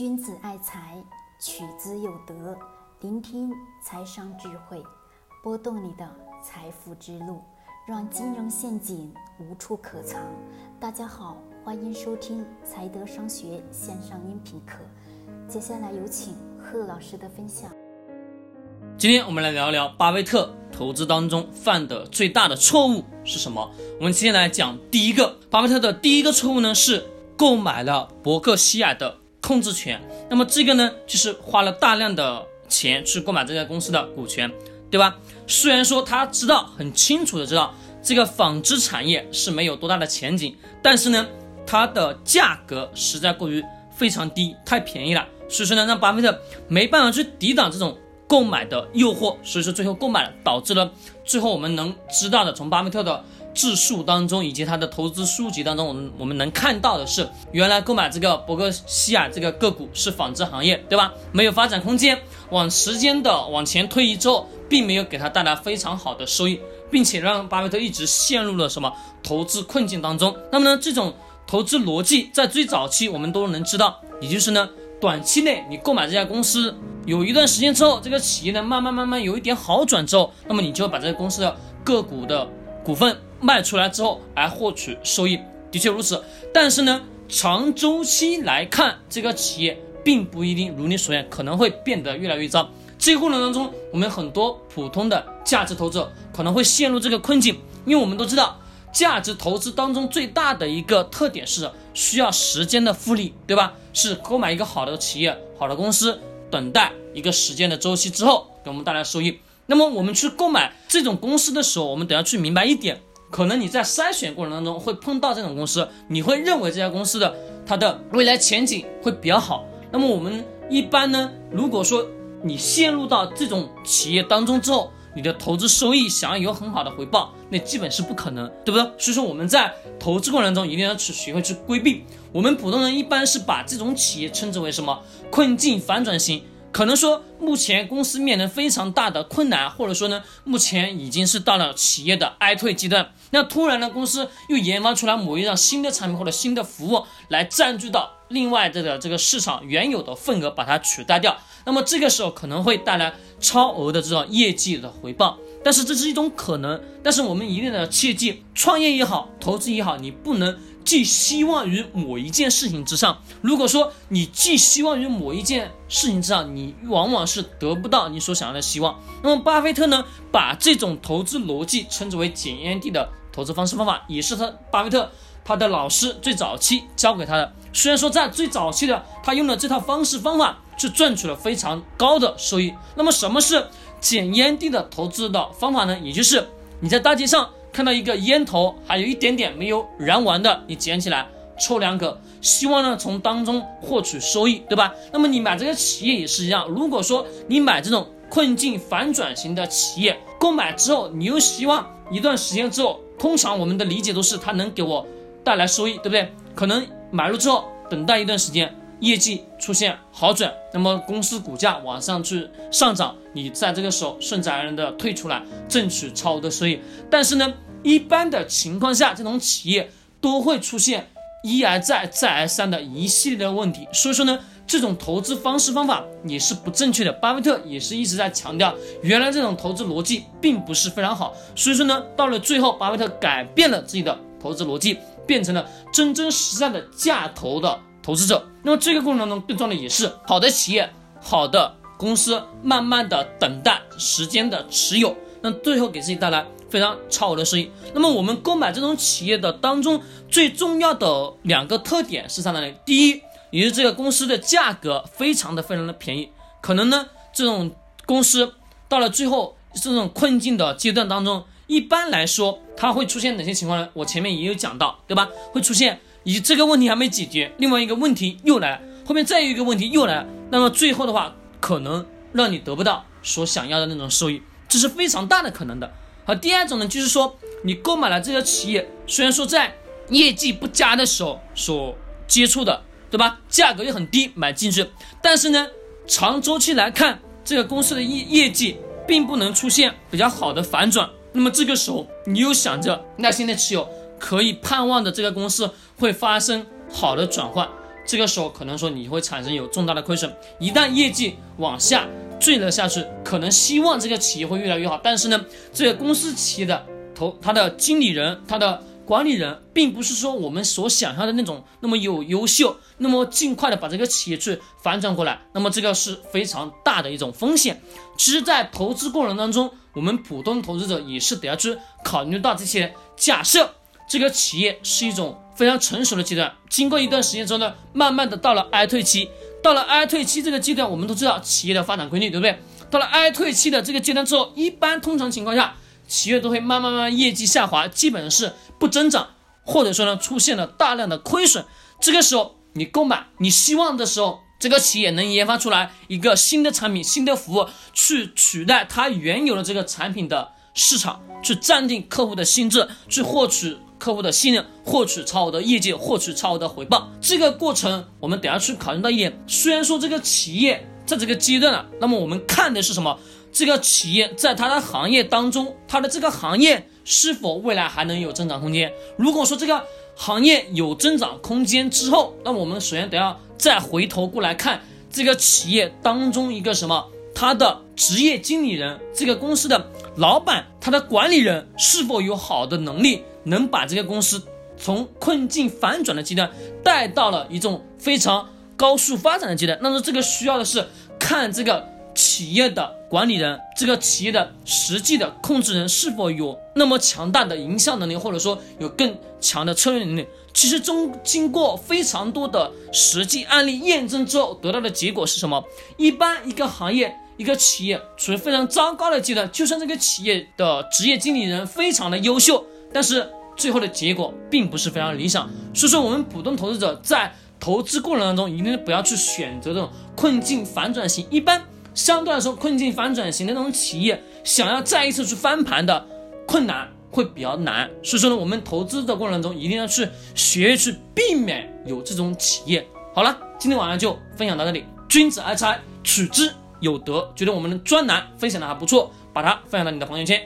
君子爱财，取之有德。聆听财商智慧，拨动你的财富之路，让金融陷阱无处可藏。大家好，欢迎收听财德商学线上音频课。接下来有请贺老师的分享。今天我们来聊聊巴菲特投资当中犯的最大的错误是什么？我们今天来讲第一个，巴菲特的第一个错误呢是购买了伯克希尔的控制权。那么这个呢，就是花了大量的钱去购买这家公司的股权，对吧？虽然说他知道很清楚的知道这个纺织产业是没有多大的前景，但是呢，它的价格实在过于非常低，太便宜了，所以说呢，让巴菲特没办法去抵挡这种。购买的诱惑，所以说最后购买了，导致了最后我们能知道的，从巴菲特的自述当中以及他的投资书籍当中，我们我们能看到的是，原来购买这个伯克希尔这个个股是纺织行业，对吧？没有发展空间，往时间的往前推移之后，并没有给他带来非常好的收益，并且让巴菲特一直陷入了什么投资困境当中。那么呢，这种投资逻辑在最早期我们都能知道，也就是呢，短期内你购买这家公司。有一段时间之后，这个企业呢慢慢慢慢有一点好转之后，那么你就把这个公司的个股的股份卖出来之后来获取收益，的确如此。但是呢，长周期来看，这个企业并不一定如你所愿，可能会变得越来越糟。这个过程当中，我们很多普通的价值投资者可能会陷入这个困境，因为我们都知道，价值投资当中最大的一个特点是需要时间的复利，对吧？是购买一个好的企业、好的公司。等待一个时间的周期之后，给我们带来收益。那么我们去购买这种公司的时候，我们等下去明白一点，可能你在筛选过程当中会碰到这种公司，你会认为这家公司的它的未来前景会比较好。那么我们一般呢，如果说你陷入到这种企业当中之后，你的投资收益想要有很好的回报，那基本是不可能，对不对？所以说我们在投资过程中一定要去学会去规避。我们普通人一般是把这种企业称之为什么困境反转型？可能说目前公司面临非常大的困难，或者说呢，目前已经是到了企业的哀退阶段。那突然呢，公司又研发出来某一样新的产品或者新的服务来占据到另外这个这个市场原有的份额，把它取代掉。那么这个时候可能会带来超额的这种业绩的回报，但是这是一种可能。但是我们一定要切记，创业也好，投资也好，你不能寄希望于某一件事情之上。如果说你寄希望于某一件事情之上，你往往是得不到你所想要的希望。那么巴菲特呢，把这种投资逻辑称之为检验地的投资方式方法，也是他巴菲特他的老师最早期教给他的。虽然说在最早期的他用的这套方式方法。是赚取了非常高的收益。那么什么是捡烟蒂的投资的方法呢？也就是你在大街上看到一个烟头，还有一点点没有燃完的，你捡起来抽两口，希望呢从当中获取收益，对吧？那么你买这个企业也是一样。如果说你买这种困境反转型的企业，购买之后你又希望一段时间之后，通常我们的理解都是它能给我带来收益，对不对？可能买入之后等待一段时间。业绩出现好转，那么公司股价往上去上涨，你在这个时候顺自然的退出来，挣取超额的收益。但是呢，一般的情况下，这种企业都会出现一而再、再而三的一系列的问题。所以说呢，这种投资方式方法也是不正确的。巴菲特也是一直在强调，原来这种投资逻辑并不是非常好。所以说呢，到了最后，巴菲特改变了自己的投资逻辑，变成了真真实在的价投的。投资者，那么这个过程当中更重要的也是好的企业、好的公司，慢慢的等待时间的持有，那最后给自己带来非常超额的收益。那么我们购买这种企业的当中最重要的两个特点是在哪里？第一，也是这个公司的价格非常的非常的便宜，可能呢这种公司到了最后这种困境的阶段当中，一般来说它会出现哪些情况呢？我前面也有讲到，对吧？会出现。你这个问题还没解决，另外一个问题又来，后面再有一个问题又来，那么最后的话，可能让你得不到所想要的那种收益，这是非常大的可能的。好，第二种呢，就是说你购买了这个企业，虽然说在业绩不佳的时候所接触的，对吧？价格又很低，买进去，但是呢，长周期来看，这个公司的业业绩并不能出现比较好的反转，那么这个时候你又想着，那现在持有。可以盼望的这个公司会发生好的转换，这个时候可能说你会产生有重大的亏损。一旦业绩往下坠了下去，可能希望这个企业会越来越好，但是呢，这个公司企业的投他的经理人他的。管理人并不是说我们所想象的那种那么有优秀，那么尽快的把这个企业去反转过来，那么这个是非常大的一种风险。其实，在投资过程当中，我们普通投资者也是得要去考虑到这些。假设这个企业是一种非常成熟的阶段，经过一段时间之后呢，慢慢的到了哀退期，到了哀退期这个阶段，我们都知道企业的发展规律，对不对？到了哀退期的这个阶段之后，一般通常情况下。企业都会慢慢慢慢业绩下滑，基本是不增长，或者说呢出现了大量的亏损。这个时候你购买，你希望的时候，这个企业能研发出来一个新的产品、新的服务，去取代它原有的这个产品的市场，去占定客户的心智，去获取客户的信任，获取超额的业绩，获取超额的回报。这个过程我们等下去考虑到一点，虽然说这个企业在这个阶段了，那么我们看的是什么？这个企业在它的行业当中，它的这个行业是否未来还能有增长空间？如果说这个行业有增长空间之后，那我们首先得要再回头过来看这个企业当中一个什么，它的职业经理人，这个公司的老板，他的管理人是否有好的能力，能把这个公司从困境反转的阶段带到了一种非常高速发展的阶段？那么这个需要的是看这个。企业的管理人，这个企业的实际的控制人是否有那么强大的营销能力，或者说有更强的策略能力？其实中经过非常多的实际案例验证之后，得到的结果是什么？一般一个行业、一个企业处于非常糟糕的阶段，就算这个企业的职业经理人非常的优秀，但是最后的结果并不是非常理想。所以说，我们普通投资者在投资过程当中，一定不要去选择这种困境反转型，一般。相对来说，困境反转型的那种企业，想要再一次去翻盘的困难会比较难。所以说呢，我们投资的过程中一定要去学去避免有这种企业。好了，今天晚上就分享到这里。君子爱财，取之有德。觉得我们的专栏分享的还不错，把它分享到你的朋友圈。